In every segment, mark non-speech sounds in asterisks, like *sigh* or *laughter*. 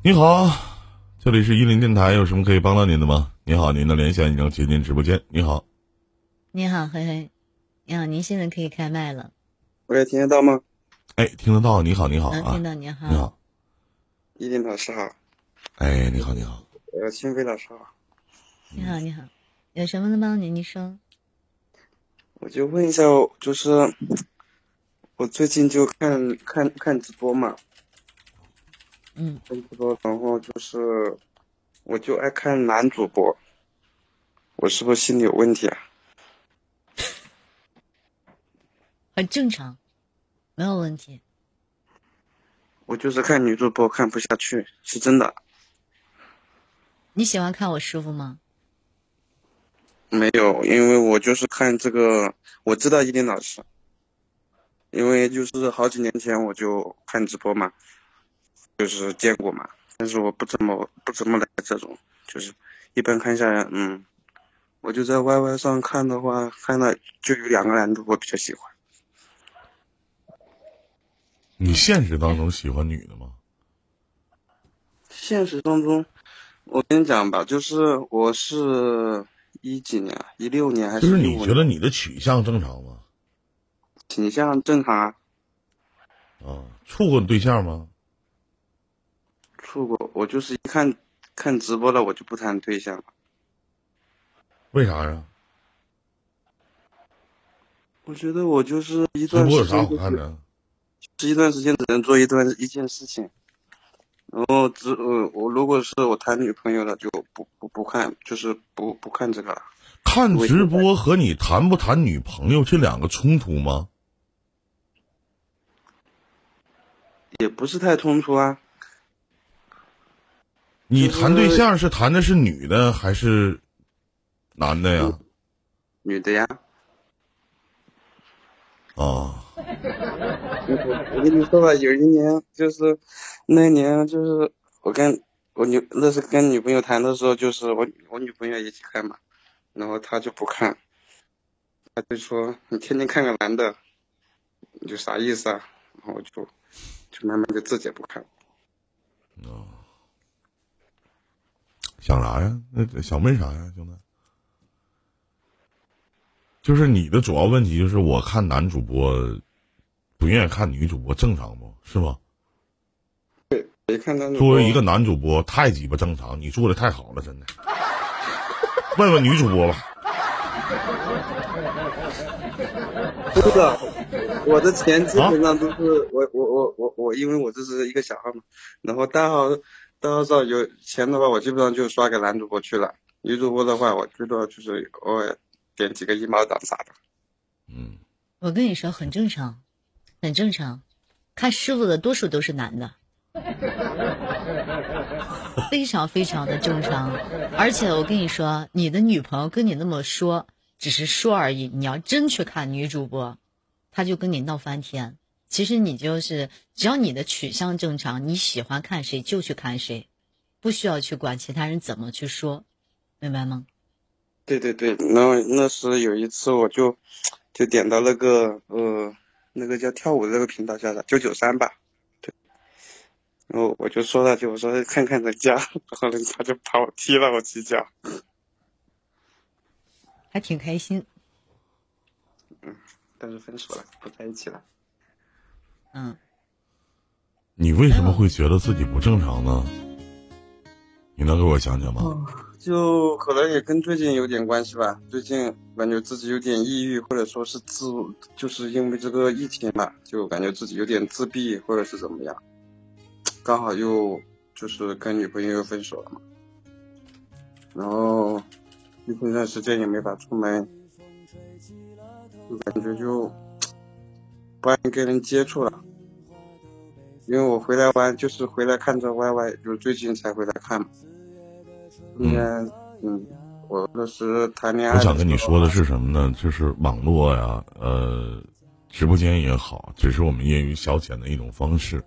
你好，这里是伊林电台，有什么可以帮到您的吗？你好，您的连线已经接进直播间。你好，你好，嘿嘿，你好，您现在可以开麦了。喂，听得到吗？哎，听得到。你好，你好能啊，听到你好。你好，伊林老师好，哎，你好，你好。呃，新飞老师好，你好，你好，有什么能帮您？你说。我就问一下，就是我最近就看看看直播嘛，嗯，差不多，然后就是我就爱看男主播，我是不是心理有问题啊？*laughs* 很正常，没有问题。我就是看女主播看不下去，是真的。你喜欢看我师傅吗？没有，因为我就是看这个，我知道伊林老师，因为就是好几年前我就看直播嘛，就是见过嘛，但是我不怎么不怎么来这种，就是一般看下来，嗯，我就在 YY 上看的话，看了就有两个男主播比较喜欢，你现实当中喜欢女的吗？现实当中，我跟你讲吧，就是我是一几年，一六年还就是是15年你觉得你的取向正常吗？倾向正常啊？啊，处过对象吗？处过，我就是一看看直播了，我就不谈对象了。为啥呀？我觉得我就是一直播有啥段时间就是好看的？是一段时间只能做一段一件事情，然后只呃我如果是我谈女朋友了就不不不看，就是不不看这个了。看直播和你谈不谈女朋友这两个冲突吗？也不是太冲突啊，你谈对象是谈的是女的还是男的呀？女的呀。哦，我我跟你说吧，有一年就是那年就是我跟我女那是跟女朋友谈的时候，就是我我女朋友一起看嘛，然后她就不看，她就说你天天看个男的，你就啥意思啊？然后我就就慢慢就自己也不看了。想啥呀？那想问啥呀，兄弟？就是你的主要问题就是我看男主播不愿意看女主播，正常不是吗？没看到作为一个男主播，太鸡巴正常，你做的太好了，真的。问问女主播吧，*laughs* 真的，我的钱基本上都是、我我我我我，因为我这是一个小号嘛，然后大号大号上有钱的话，我基本上就刷给男主播去了。女主播的话，我最多就是偶尔点几个一毛党啥的。嗯，我跟你说，很正常，很正常。看师傅的多数都是男的，非常非常的正常。而且我跟你说，你的女朋友跟你那么说，只是说而已。你要真去看女主播，她就跟你闹翻天。其实你就是，只要你的取向正常，你喜欢看谁就去看谁，不需要去管其他人怎么去说，明白吗？对对对，然后那时有一次我就就点到那个呃那个叫跳舞的那个频道叫啥九九三吧，对，然后我就说了句我说看看人家，然后人家就把我踢了我几脚。还挺开心。嗯但是分手了，不在一起了。嗯，你为什么会觉得自己不正常呢？你能给我讲讲吗？就可能也跟最近有点关系吧。最近感觉自己有点抑郁，或者说是自，就是因为这个疫情嘛，就感觉自己有点自闭，或者是怎么样。刚好又就是跟女朋友又分手了嘛，然后一这段时间也没法出门，就感觉就不爱跟人接触了。因为我回来玩就是回来看着 YY，就最近才回来看嘛。应该，嗯，我那时谈恋爱。我想跟你说的是什么呢？就是网络呀，呃，直播间也好，只是我们业余消遣的一种方式。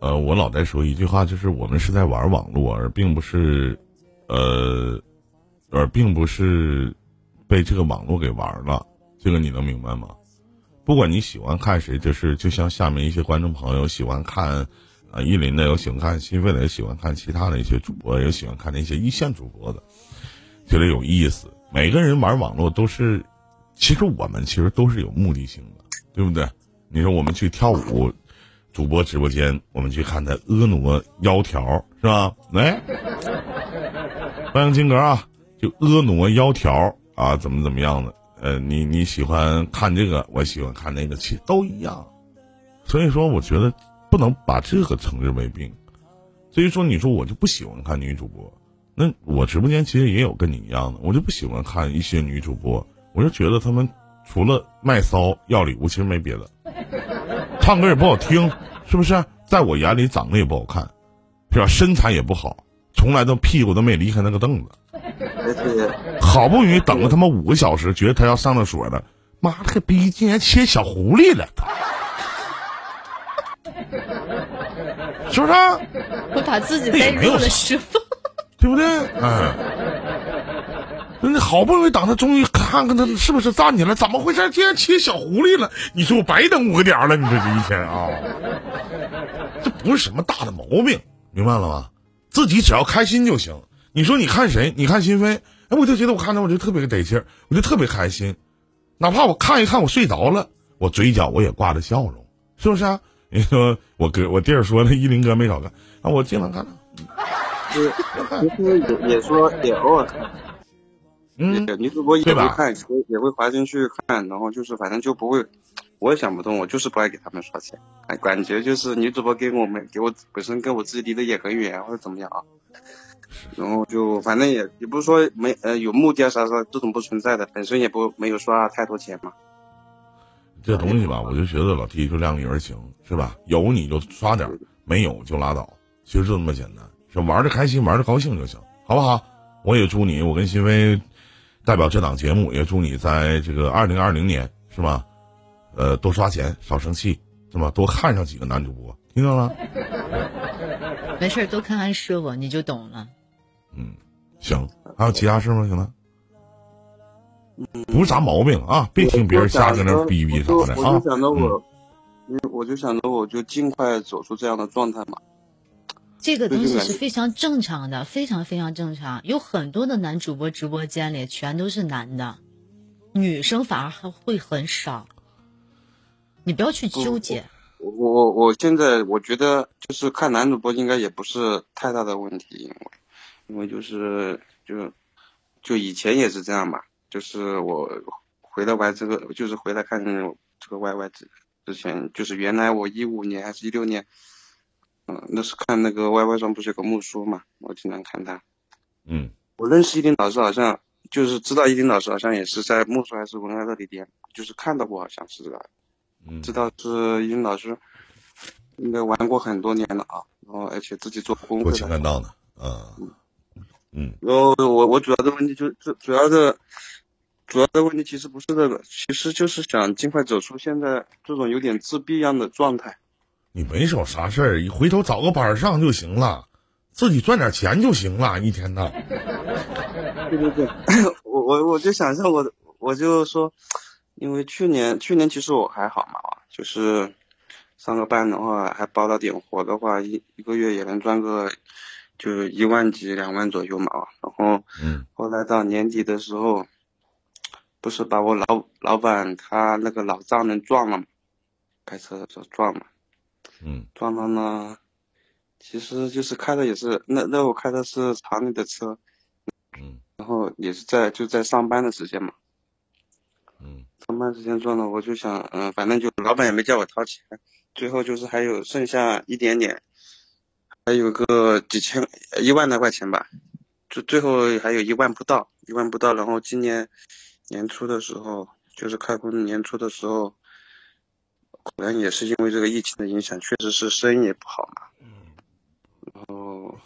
呃，我老在说一句话，就是我们是在玩网络，而并不是，呃，而并不是被这个网络给玩了。这个你能明白吗？不管你喜欢看谁，就是就像下面一些观众朋友喜欢看，啊，依林的有喜欢看新飞的，也喜欢看其他的一些主播，有喜欢看那些一线主播的，觉得有意思。每个人玩网络都是，其实我们其实都是有目的性的，对不对？你说我们去跳舞，主播直播间，我们去看他婀娜窈窕，是吧？来，*laughs* 欢迎金哥啊，就婀娜窈窕啊，怎么怎么样的？呃，你你喜欢看这个，我喜欢看那个，其实都一样。所以说，我觉得不能把这个称之为病。所以说，你说我就不喜欢看女主播，那我直播间其实也有跟你一样的，我就不喜欢看一些女主播，我就觉得他们除了卖骚要礼物，其实没别的，唱歌也不好听，是不是？在我眼里长得也不好看，是吧？身材也不好，从来都屁股都没离开那个凳子。好不容易等了他妈五个小时，觉得他要上厕所了，妈了个逼，竟然切小狐狸了，*laughs* 是不是？我把自己带入了师傅。*laughs* 对不对？嗯，那好不容易等他，终于看看他是不是站起来，怎么回事？竟然切小狐狸了！你说我白等五个点了？你说这一天啊，这不是什么大的毛病，明白了吗？自己只要开心就行。你说你看谁？你看心扉，哎，我就觉得我看着我就特别得劲儿，我就特别开心，哪怕我看一看我睡着了，我嘴角我也挂着笑容，是不是啊？你说我哥我弟儿说那依林哥没少干，啊，我经常看他。是，其实也也说也偶尔看，嗯，女主播也会看，也会也会滑进去看，然后就是反正就不会，我也想不通，我就是不爱给他们刷钱，哎，感觉就是女主播给我们给我本身跟我自己离得也很远或者怎么样啊，然后就反正也也不是说没呃有目的啊啥啥这种不存在的，本身也不没有刷太多钱嘛，这东西吧，我就觉得老 T 就量力而行，是吧？有你就刷点儿，没有就拉倒，其实就这么简单，是玩的开心，玩的高兴就行，好不好？我也祝你，我跟新飞代表这档节目，也祝你在这个二零二零年，是吧？呃，多刷钱，少生气，是吧？多看上几个男主播，听到了？没事，多看看师傅，你就懂了。嗯，行，还有其他事吗？行了，不是啥毛病啊，别听别人瞎搁那儿逼逼啥的啊我就。想着嗯我，因为我就想着我就尽快走出这样的状态嘛。这个东西是非常正常的，非常非常正常。有很多的男主播直播间里全都是男的，女生反而还会很少。你不要去纠结，我我我现在我觉得就是看男主播应该也不是太大的问题，因为因为就是就就以前也是这样嘛，就是我回来玩这个，就是回来看这个 YY 之之前，就是原来我一五年还是一六年，嗯，那是看那个 YY 上不是有个木叔嘛，我经常看他。嗯我认识一林老师，好像就是知道一林老师好像也是在木叔还是文爱乐里边，就是看到过，好像是这个。嗯知道是依林老师应该玩过很多年了啊，然后而且自己做功多课的。情感道呢，啊，嗯然后我我主要的问题就就主要的主要的问题其实不是这个，其实就是想尽快走出现在这种有点自闭一样的状态。你没少啥事儿，你回头找个班儿上就行了，自己赚点钱就行了，一天的。对对对，*coughs* 我我我就想象我我就说，因为去年去年其实我还好嘛，就是上个班的话还包了点活的话，一一个月也能赚个就一万几两万左右嘛，然后嗯。后来到年底的时候，不是把我老老板他那个老丈人撞了嘛，开车的时候撞了，嗯。撞了呢，其实就是开的也是那那我开的是厂里的车，嗯。然后也是在就在上班的时间嘛，嗯。上班时间撞了，我就想，嗯，反正就老板也没叫我掏钱，最后就是还有剩下一点点，还有个几千一万来块钱吧，就最后还有一万不到，一万不到，然后今年年初的时候，就是开工年初的时候，可能也是因为这个疫情的影响，确实是生意也不好嘛，然后。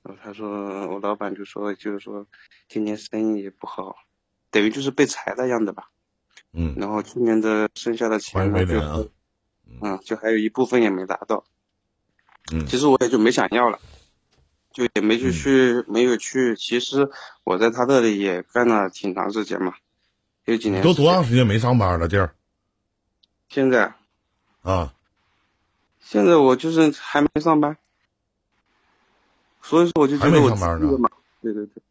然后他说，我老板就说，就是说，今年生意也不好，等于就是被裁了样的吧。嗯，然后今年的剩下的钱嗯，就还有一部分也没拿到。嗯其实我也就没想要了，就也没去嗯去，没有去。其实我在他这里也干了挺长时间嘛，有几年。都多长时间没上班了？弟儿现在啊，现在我就是还没上班，所以说我就觉还没得我上班呢自律嘛，对对对，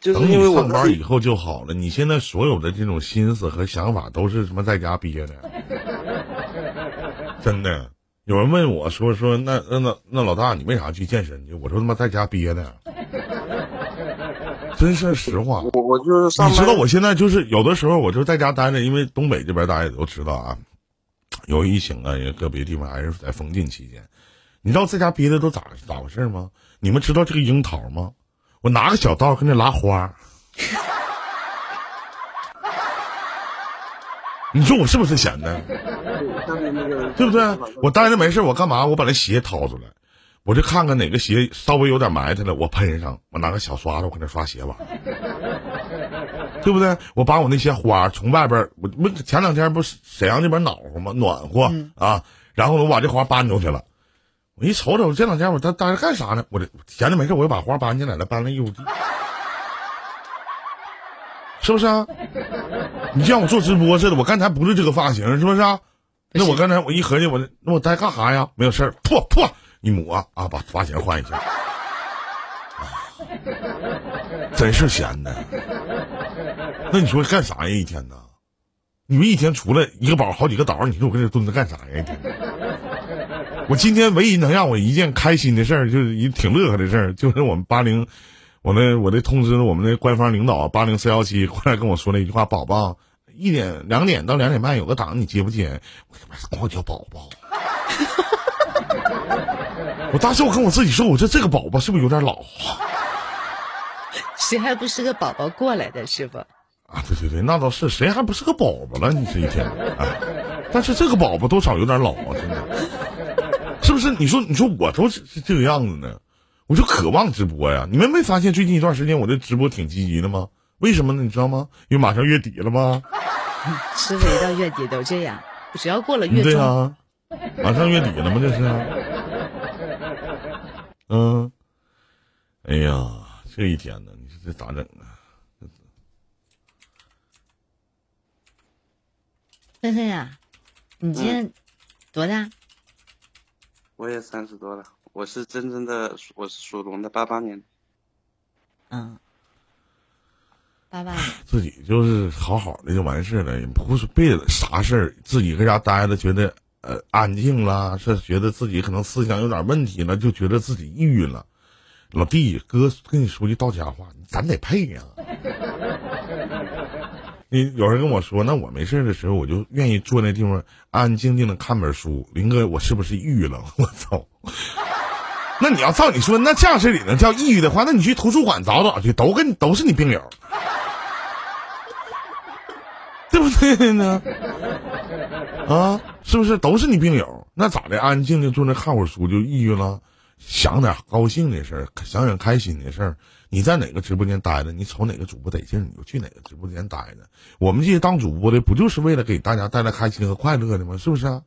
就是等因为我你上班以后就好了。你现在所有的这种心思和想法都是什么在家憋的，真的。有人问我说说那那那那老大你为啥去健身去？我说他妈在家憋的，真是实话。我我就是，你知道我现在就是有的时候我就在家待着，因为东北这边大家也都知道啊，有疫情啊，也个别地方还是在封禁期间。你知道在家憋的都咋咋回事吗？你们知道这个樱桃吗？我拿个小刀跟那拉花，*laughs* 你说我是不是闲的？*laughs* 对不对？我待着没事，我干嘛？我把那鞋掏出来，我就看看哪个鞋稍微有点埋汰了，我喷上，我拿个小刷子，我搁那刷鞋吧，*laughs* 对不对？我把我那些花从外边，我不前两天不是沈阳那边暖和吗？暖和、啊，然后我把这花搬出去了。我一瞅瞅，这两天我待待着干啥呢？我这闲着没事，我又把花搬进来了，搬了一屋地，是不是啊？你像我做直播似的，我刚才不是这个发型，是不是啊？那我刚才我一合计，我那我待干啥呀？没有事儿，破破一抹啊，把发钱换一下，啊 *laughs* 真是闲的。那你说干啥呀？一天呢？你们一天出来一个宝好几个岛，你说我跟这蹲着干啥呀？一天。我今天唯一能让我一件开心的事儿，就是一挺乐呵的事儿，就是我们八零，我那我那通知我们那官方领导八零四幺七过来跟我说了一句话：“宝宝，一点两点到两点半有个档，你接不接？”我他妈管我叫宝宝。我当时我跟我自己说，我说这个宝宝是不是有点老啊？谁还不是个宝宝过来的，是不？啊，对对对，那倒是，谁还不是个宝宝了？你这一天，哎，但是这个宝宝多少有点老啊，真的，是不是？你说，你说我都是是这个样子呢，我就渴望直播呀。你们没发现最近一段时间我的直播挺积极的吗？为什么呢？你知道吗？因为马上月底了吗？是不是一到月底都这样？只要过了月中，对呀、马上月底了吗？这是，嗯，哎呀，这一天呢，你说这咋整啊？嘿嘿呀，你今年多大？我也三十多了，我是真正的属我是属龙的，八八年。嗯，拜拜。*laughs* 自己就是好好的就完事了，也不是别的啥事儿，自己搁家待着觉得呃安静啦，是觉得自己可能思想有点问题了，就觉得自己抑郁了。老弟，哥跟你说句到家话，咱得配呀、你有人跟我说，那我没事的时候，我就愿意坐那地方安安静静的看本书。林哥，我是不是抑郁了？*laughs* 我操！那你要照你说，那这样式里能叫抑郁的话，那你去图书馆找找去，都跟都是你病友。对不对呢？啊，是不是都是你病友？那咋的？安静静坐那看会儿书就抑郁了？想点高兴的事儿，想想开心的事儿。你在哪个直播间待着，你瞅哪个主播得劲，你就去哪个直播间待着。我们这些当主播的，不就是为了给大家带来开心和快乐的吗？是不是啊？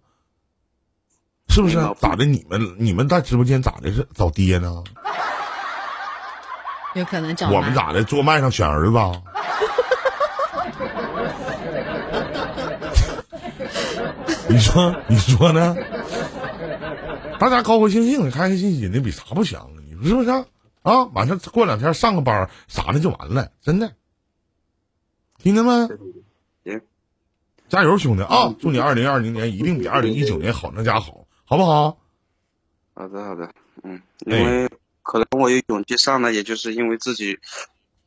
是不是啊？咋的？你们你们在直播间咋的？是找爹呢？有可能找我们咋的？做麦上选儿子啊？*laughs* 你说你说呢？大家高高兴兴的、开开心心的，比啥不强啊？你说是不是啊？啊，晚上过两天上个班啥的就完了，真的。听见没？行，加油，兄弟啊！祝你二零二零年一定比二零一九年好上加好，好不好？好的好的，嗯，哎因为可能我有勇气上来，也就是因为自己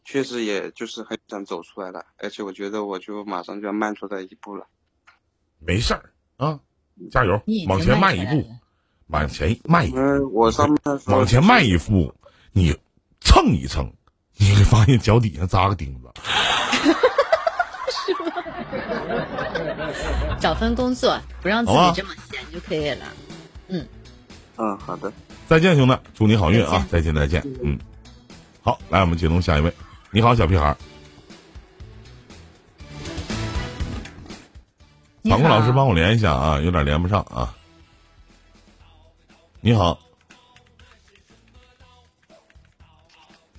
确实也就是很想走出来了，而且我觉得我就马上就要迈出来一步了。没事儿啊，加油往前迈一步往前迈一步因，为我上往前迈一步，你蹭一蹭，你会发现脚底下扎个钉子。*laughs* 是吗找份工作，不让自己这么闲就可以了。嗯，好的，再见，兄弟，祝你好运啊！再再见，再见。嗯，好，来，我们接通下一位。你好，小屁孩儿，你法国老师帮我连一下啊，有点连不上啊。你好，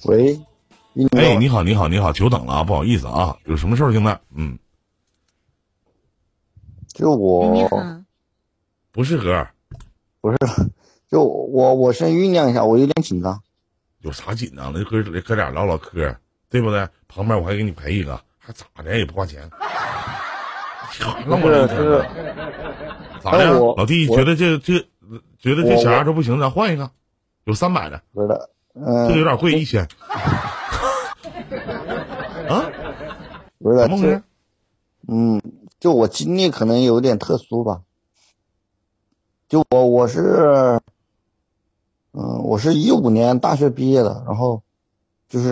喂，你哎，你好，你好，你好，久等了啊，不好意思啊，有什么事儿，兄弟？嗯，就我好，不是哥，不是，就我我先酝酿一下，我有点紧张。有啥紧张的？哥哥俩唠唠嗑，对不对？旁边我还给你陪一个，还咋的？也不花钱。那么这是咋的？老弟，觉得这这觉得这我小丫头不行，咱换一个，有三百的，不是的，嗯、这个有点贵，一千。*laughs* 啊？不是的，这怎么回事？嗯，就我经历可能有点特殊吧。就我我是，嗯，我是一五年大学毕业的，然后就是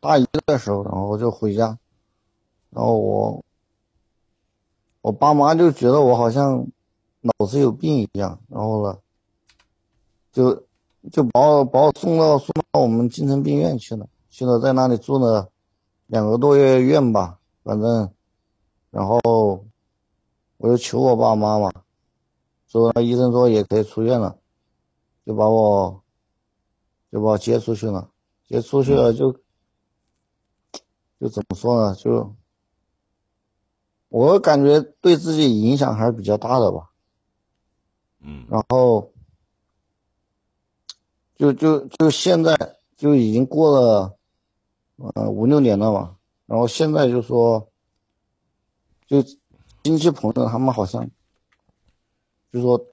大一的时候，然后就回家，然后我我爸妈就觉得我好像脑子有病一样，然后呢，就就把我把我送到送到我们精神病院去了，去了在那里住了两个多月院吧，反正。然后我就求我爸妈嘛，说医生说也可以出院了，就把我就把我接出去了，接出去了就就怎么说呢？就我感觉对自己影响还是比较大的吧。嗯然后就就就现在就已经过了呃五六年了嘛，然后现在就说。就亲戚朋友他们好像，就说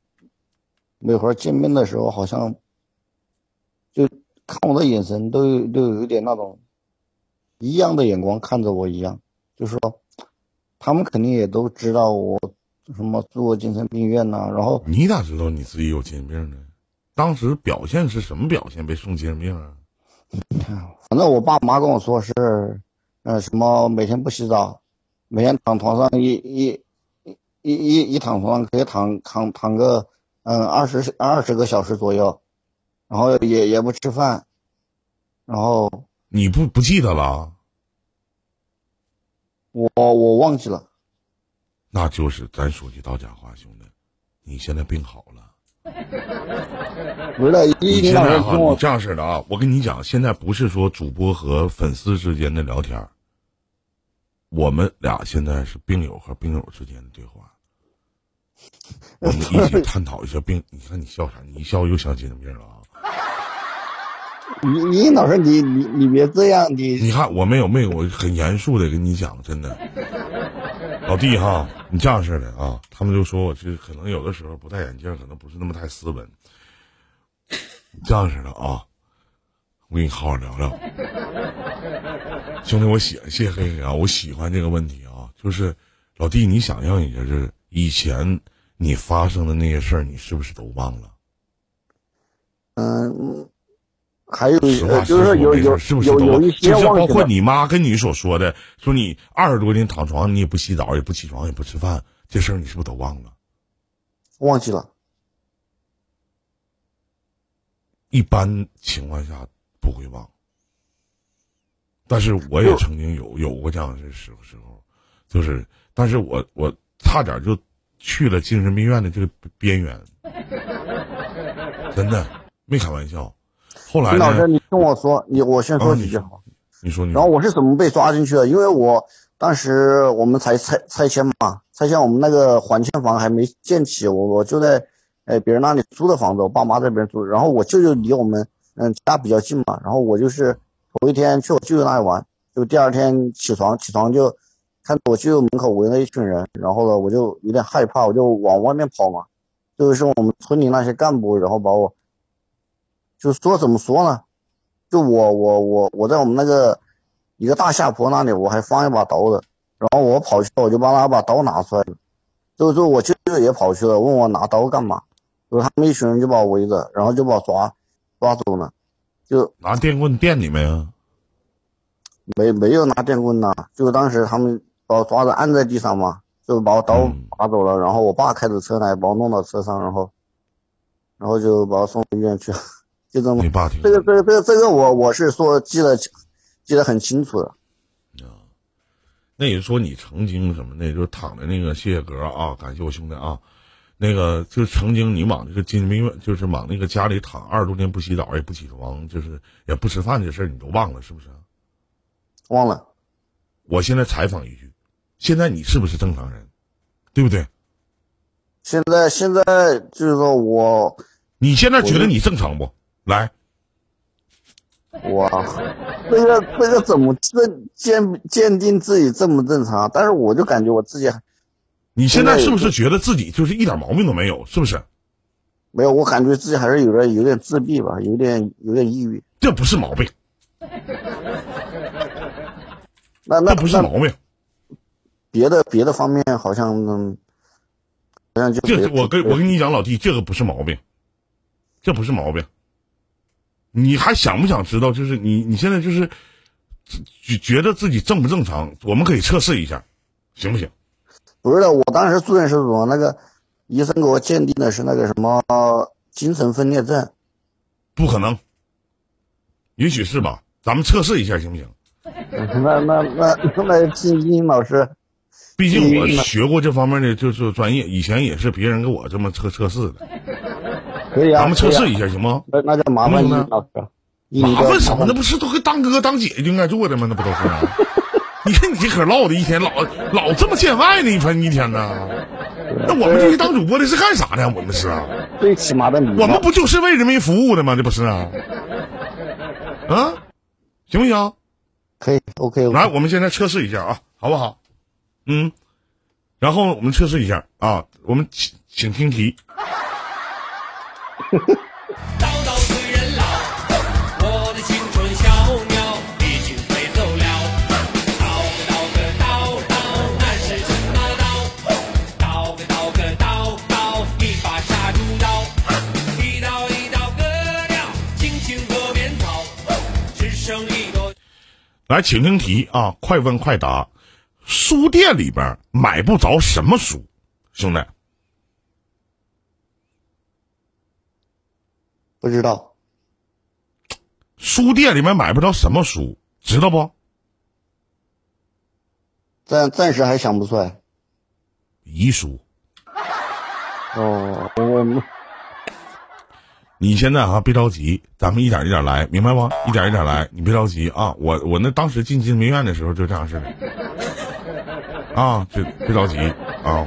每回见面的时候，好像就看我的眼神都有都有一点那种一样的眼光看着我一样，就说他们肯定也都知道我什么住过精神病院呐、然后你咋知道你自己有精神病呢？当时表现是什么表现？被送精神病啊？*laughs* 反正我爸妈跟我说是，呃，什么每天不洗澡，每天躺床上一一一一一躺床上可以躺躺躺个嗯二十二十个小时左右，然后也也不吃饭，然后你不不记得了？我我忘记了，那就是咱说句到家话，兄弟，你现在病好了。*laughs* 不是你现在哈，你这样式的啊，我跟你讲，现在不是说主播和粉丝之间的聊天儿我们俩现在是病友和病友之间的对话，我们一起 *laughs* 探讨一下病。你看你笑啥？你一笑又想起什么病了啊？你你老师你你你别这样，你你看我没有没有，我很严肃的跟你讲，真的，老弟哈，你这样式的啊，他们就说我这可能有的时候不戴眼镜，可能不是那么太斯文。你这样式的啊，我跟你好好聊聊。兄弟，我喜谢谢黑黑啊，我喜欢这个问题啊，就是老弟，你想象一下，这以前你发生的那些事儿，你是不是都忘了？嗯，还有实话呃，实说，就是有有没事儿是不是都有有一些就是包括你妈跟你所说的，说你二十多天躺床，你也不洗澡，也不起床，也不吃饭，这事儿你是不是都忘了？忘记了，一般情况下不会忘，但是我也曾经有有过这样的时时候，就是，但是我我差点就去了精神病院的这个边缘，*laughs* 真的没开玩笑。后来领导呢？人你听我说，你我先说说几句好。你说你然后我是怎么被抓进去的？因为我当时我们才拆拆迁嘛，拆迁我们那个还迁房还没建起，我我就在呃别人那里租的房子，我爸妈在那边住，然后我舅舅离我们嗯家比较近嘛，然后我就是头一天去我舅舅那里玩，就第二天起床起床就看到我舅舅门口围了一群人，然后呢我就有点害怕，我就往外面跑嘛，就是我们村里那些干部，然后把我就说怎么说呢？就我我我我在我们那个一个大下坡那里，我还放一把刀的，然后我跑去了，我就把那把刀拿出来了。之后之后我舅舅也跑去了，问我拿刀干嘛？然后他们一群人就把我围着，然后就把我抓抓走了，就拿电棍电你们呀？没没有拿电棍呐，就当时他们把我抓着按在地上嘛，就把我刀嗯拔走了，然后我爸开着车来把我弄到车上，然后然后就把我送医院去了，就这么你爸挺这个这个这个这个我我是说记得记得很清楚的。啊那也说你曾经什么那，就是躺在那个谢谢格啊，感谢我兄弟啊，那个就是曾经你往那个精神病院，就是往那个家里躺二十多天不洗澡也不起床，就是也不吃饭这事儿，你都忘了是不是？忘了，我现在采访一句，现在你是不是正常人？对不对？现在现在就是说我你现在觉得你正常不？来，我这个这个怎么鉴鉴鉴定自己正不正常？但是我就感觉我自己你现在是不是觉得自己就是一点毛病都没有？是不是？没有，我感觉自己还是有点有点自闭吧，有点有点抑郁。这不是毛病，那那这不是毛病。别的别的方面好像嗯好像就这我跟我跟你讲，老弟，这个不是毛病，这不是毛病。你还想不想知道？就是你你现在就是觉觉得自己正不正常？我们可以测试一下，行不行？不是的，我当时住院是说那个医生给我鉴定的是那个什么精神分裂症。不可能，也许是吧？咱们测试一下行不行？那那那那听殷老师，毕竟我嗯学过这方面的就是专业，以前也是别人给我这么测测试的，可以啊，咱们测试一下行吗？那那叫麻烦殷能不能老师了。殷麻烦什么？那不是都跟当哥当姐就应该做的吗？那不都是吗？你看你这可唠的一天老老这么见外呢，一分一天呢。那我们这些当主播的是干啥的？我们是啊，最起码的礼貌我们不就是为人民服务的吗？这不是啊？啊，行不行？可以 OK 来。我们现在测试一下啊，好不好？嗯，然后我们测试一下啊，我们请请听题。叨叨催人老，我的青春小鸟已经飞走了。叨个叨个叨叨，那是什么叨？叨个叨个叨叨，一把杀猪刀。一刀一刀割掉青青河边草，只剩一朵。来，请听题啊，快问快答。书店里边买不着什么书，兄弟，不知道，书店里面买不着什么书，知道不？暂暂时还想不出来。遗书。哦，我我你现在啊，别着急，咱们一点一点来，明白不？一点一点来，你别着急啊。我我那当时进精神病院的时候就这样式的，啊，这别着急啊。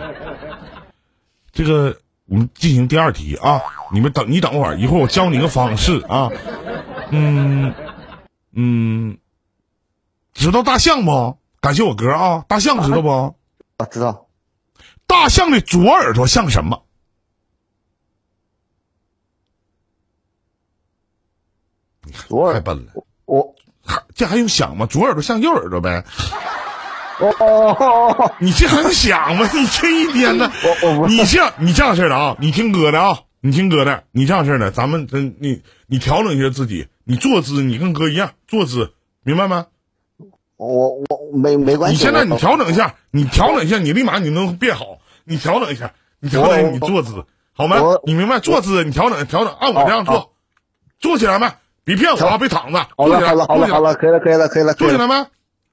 这个我们进行第二题啊，你们等你等会儿，一会儿我教你个方式啊。嗯嗯，知道大象不？感谢我哥啊，大象知道不？啊知道大象的左耳朵像什么？左耳太笨了，我这还用想吗？左耳朵像右耳朵呗？哦哦哦哦你这还用想吗？你这一天呢？我我不你这样你这样式的啊，你听哥的啊，你听哥的，你这样式的，咱们真你你调整一下自己，你坐姿你跟哥一样坐姿，明白吗？我我没没关系。你现在你调整一下，你调整一下，你立马你能变好。你调整一下，你调整一下你坐姿，好吗？你明白坐姿，你调整调整，按我这样好做，坐起来没？别骗我啊，别躺着，好了坐起来，好了好了好了，可以了可以了可以了可以了坐起来没？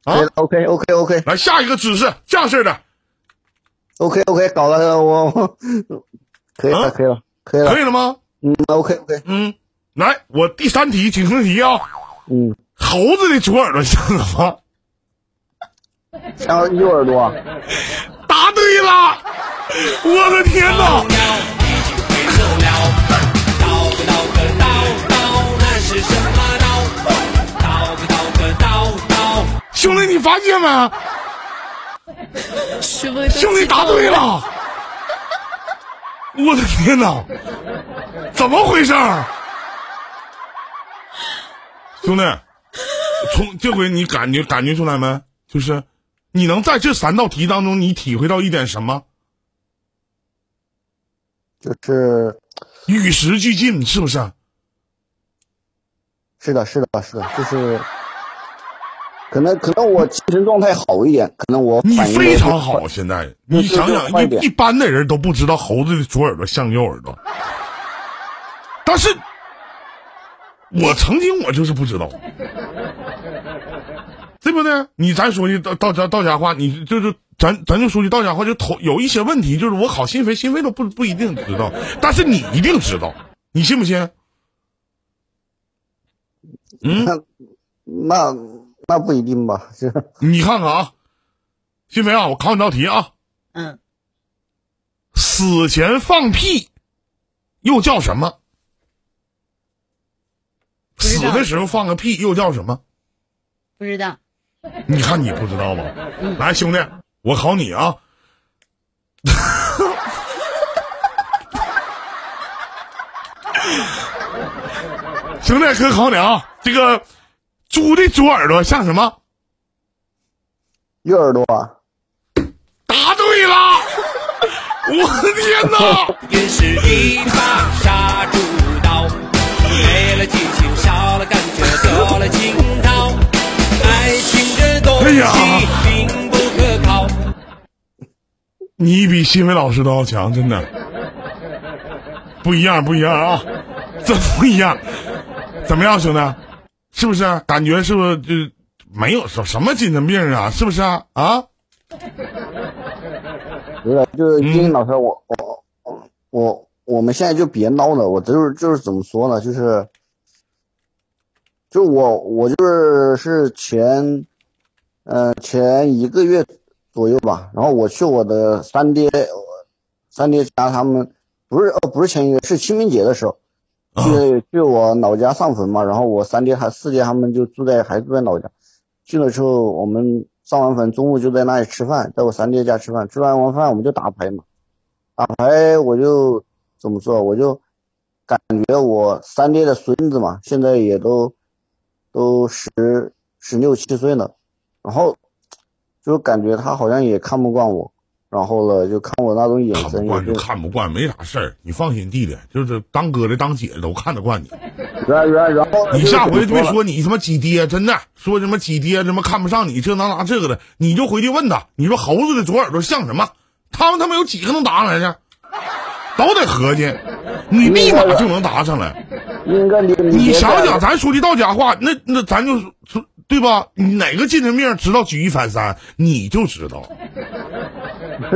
啊可以了，OK OK OK 来下一个姿势，这样式的，OK OK 搞了我我可以啊了可以了可以了可以了吗？嗯 OK OK 嗯，来，我第三题，请听题啊。嗯，猴子的左耳朵像什么？像右耳朵答对了！我的天哪！鸟已经飞走了。叨个叨个叨叨，那是什么兄弟，你发现没？兄弟答对了！我的天哪！怎么回事儿？兄弟，从这回你感觉感觉出来没？就是你能在这三道题当中，你体会到一点什么？就是与时俱进，是不是？是的是的是的，就是可能可能我精神状态好一点，可能我你非常好，现在你想想，一一般的人都不知道猴子的左耳朵像右耳朵，但是，我曾经我就是不知道，对不对？你咱说句到到家到家话，你就是咱咱就说句到家话，就头有一些问题，就是我好心扉，心扉都不不一定知道，但是你一定知道，你信不信？嗯，*laughs* 那那那不一定吧？是你看看啊，新飞啊，我考你道题啊，嗯，死前放屁又叫什么？死的时候放个屁又叫什么？不知道，你看你不知道吗？来，兄弟，我考你啊！*laughs* 兄弟，哥考你啊！这个猪的猪耳朵像什么？右耳朵啊，答对了！*laughs* 我的天哪！也是一把杀猪刀，没了激情，少了感觉，多了情操。爱情这东哎呀西并不可靠。你比新伟老师都要强，真的不一样，不一样啊！真不一样。怎么样，兄弟？是不是？感觉是不是就没有什什么精神病啊？是不是啊？啊？不是，就是嗯金老师，我我我我我们现在就别闹了，我就是就是怎么说呢，就是，就我我就是是前，呃前一个月左右吧，然后我去我的三爹，三爹家他们不是哦不是前一个月是清明节的时候，去去我老家上坟嘛，然后我三爹还四爹他们就住在还住在老家，去了之后我们上完坟中午就在那里吃饭，在我三爹家吃饭，吃完完饭我们就打牌嘛，打牌我就怎么说，我就感觉我三爹的孙子嘛，现在也都都十十六七岁了，然后就感觉他好像也看不惯我，然后了就看我那种眼神看不惯就就看不惯，没啥事儿。你放心，弟弟，就是当哥的当姐的都看得惯你。然然然后你下回别说你他妈几爹，真的说什么几爹什么看不上你这那那这个的，你就回去问他，你说猴子的左耳朵像什么？他们他妈有几个能答上来的？都得合计，你立马就能答上来。应该你你想想，咱说句到家话，那那咱就说对吧？你哪个精神病知道举一反三，你就知道。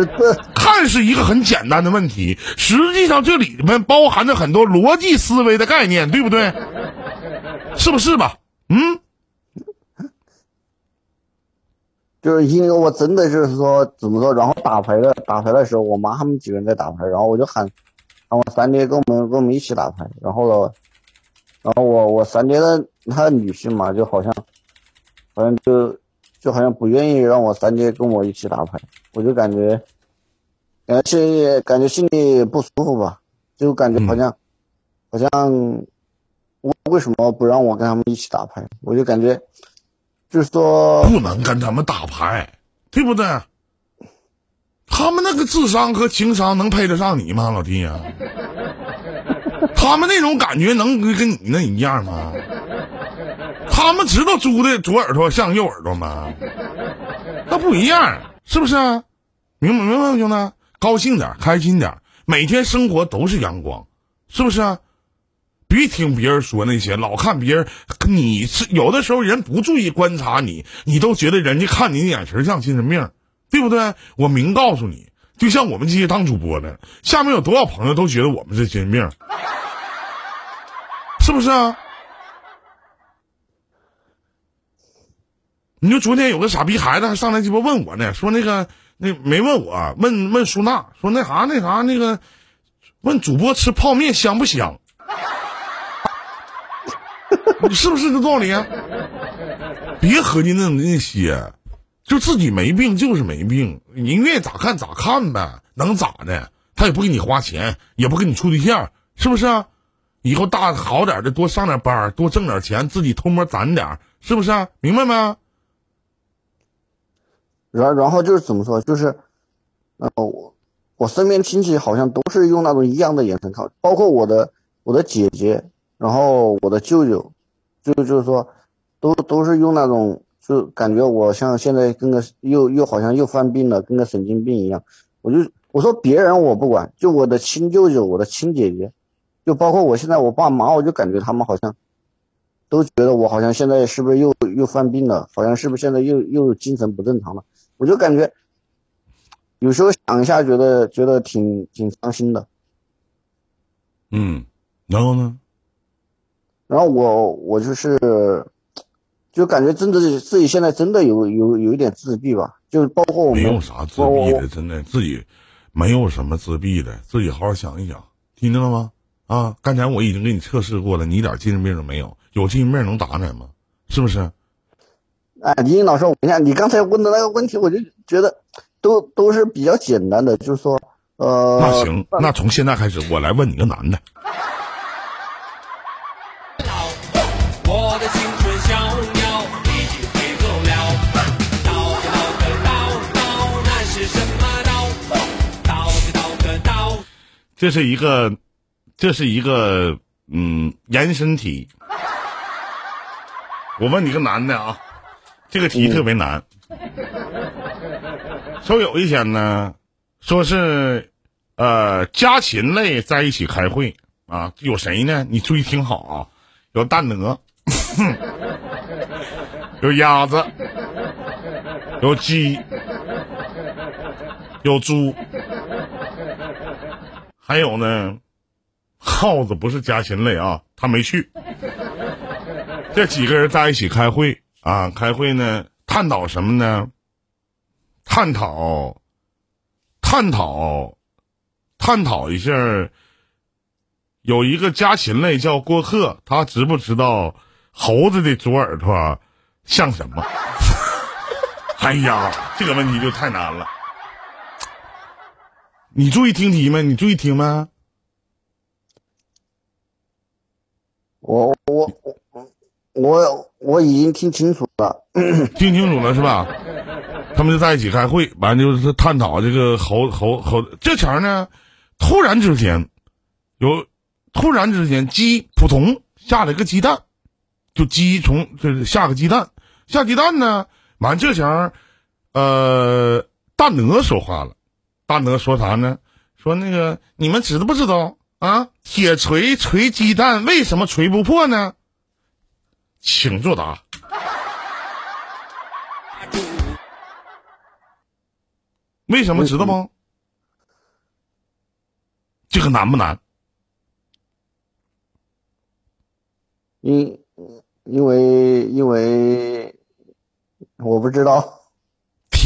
这 *laughs* 看是一个很简单的问题，实际上这里面包含着很多逻辑思维的概念，对不对？是不是吧？嗯，就是因为我真的就是说怎么说，然后打牌的打牌的时候，我妈他们几个人在打牌，然后我就喊喊我三爹跟我们跟我们一起打牌，然后呢，然后我我三爹的他的女婿嘛，就好像好像就就好像不愿意让我三爹跟我一起打牌，我就感觉感觉心里感觉心里不舒服吧，就感觉好像、好像为为什么不让我跟他们一起打牌？我就感觉就是说。不能跟他们打牌，对不对？他们那个智商和情商能配得上你吗，老弟呀、*laughs* 他们那种感觉能跟跟你那一样吗？他们知道猪的左耳朵像右耳朵吗？*laughs* 那不一样，是不是啊？明白明白吗，兄弟？高兴点，开心点，每天生活都是阳光，是不是啊？别听别人说那些，老看别人，你是有的时候人不注意观察你，你都觉得人家看你的眼神像精神病，对不对？我明告诉你，就像我们这些当主播的，下面有多少朋友都觉得我们是精神病，是不是啊？你就昨天有个傻逼孩子还上来鸡巴问我呢，说那个那没问我，问问苏娜，说那啥那啥那个，问主播吃泡面香不香？你是不是这道理啊？别合计那那些，就自己没病就是没病，你愿意咋看咋看呗，能咋的？他也不给你花钱，也不跟你处对象，是不是啊？以后大好点的多上点班，多挣点钱，自己偷摸攒点，是不是啊？明白没？然然后就是怎么说，就是，呃，我我身边亲戚好像都是用那种一样的眼神看，包括我的我的姐姐，然后我的舅舅，就就是说，都都是用那种，就感觉我像现在跟个又又好像又犯病了，跟个神经病一样。我就我说别人我不管，就我的亲舅舅，我的亲姐姐，就包括我现在我爸妈，我就感觉他们好像都觉得我好像现在是不是又又犯病了，好像是不是现在又又精神不正常了。我就感觉有时候想一下，觉得觉得挺挺伤心的。嗯，然后呢？然后我我就是，就感觉真的是自己现在真的有有有一点自闭吧，就是包括我们没有啥自闭的，真的自己没有什么自闭的，自己好好想一想，听见了吗？啊，刚才我已经给你测试过了，你一点精神病都没有，有精神病能打你吗？是不是？哎，李英老师，我跟你讲，你刚才问的那个问题，我就觉得都都是比较简单的，就是说，呃，那行，那从现在开始，我来问你个男的，我的青春小鸟已经飞走了。刀子刀个刀刀，那是什么刀？刀子刀个刀。这是一个，这是一个，嗯，延伸题。我问你个男的啊，这个题特别难。说有一天呢，说是，呃，家禽类在一起开会啊，有谁呢？你注意听好啊，有大鹅，*laughs* 有鸭子，有鸡，有猪。还有呢，耗子不是家禽类啊，他没去。这几个人在一起开会啊，开会呢，探讨什么呢？探讨，探讨，探讨一下。有一个家禽类叫郭克，他知不知道猴子的左耳朵像什么？*laughs* 哎呀，这个问题就太难了。你注意听题没？你注意听没？我我我我我已经听清楚了，*clears throat* 听清楚了是吧？他们就在一起开会，完就是探讨这个猴猴猴。这前儿呢，突然之间，有突然之间鸡扑通下了一个鸡蛋，就鸡从这下个鸡蛋，下鸡蛋呢，完这前儿，呃，大鹅说话了，大鹅说啥呢？说那个你们知不知道啊？铁锤锤鸡蛋为什么锤不破呢？请作答。为什么知道吗？这个难不难？因因为因为我不知道，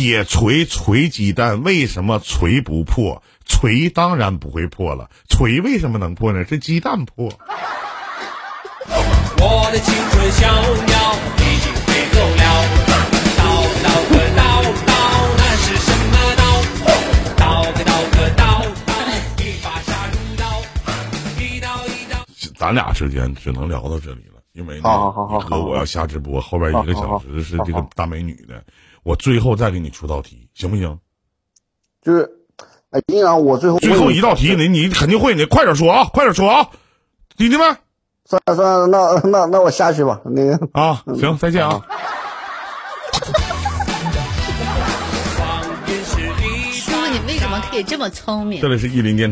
铁锤锤鸡蛋为什么锤不破？锤当然不会破了，锤为什么能破呢？是鸡蛋破。我的青春小鸟已经飞走了。刀子刀个刀刀，那是什么刀？刀个刀个刀刀，一把杀猪刀，一刀一刀。咱俩之间只能聊到这里了，因为呢，好好好好好哥我要下直播，后边一个小时是这个大美女的，我最后再给你出道题，行不行？就是，哎，丁阳，我最后最后一道题，你你肯定会，你快点说啊，快点说啊，弟弟们算了算了，那那那我下去吧，那个。啊，行，再见啊。谎言是一叔，你为什么可以这么聪明这？里是意林电台。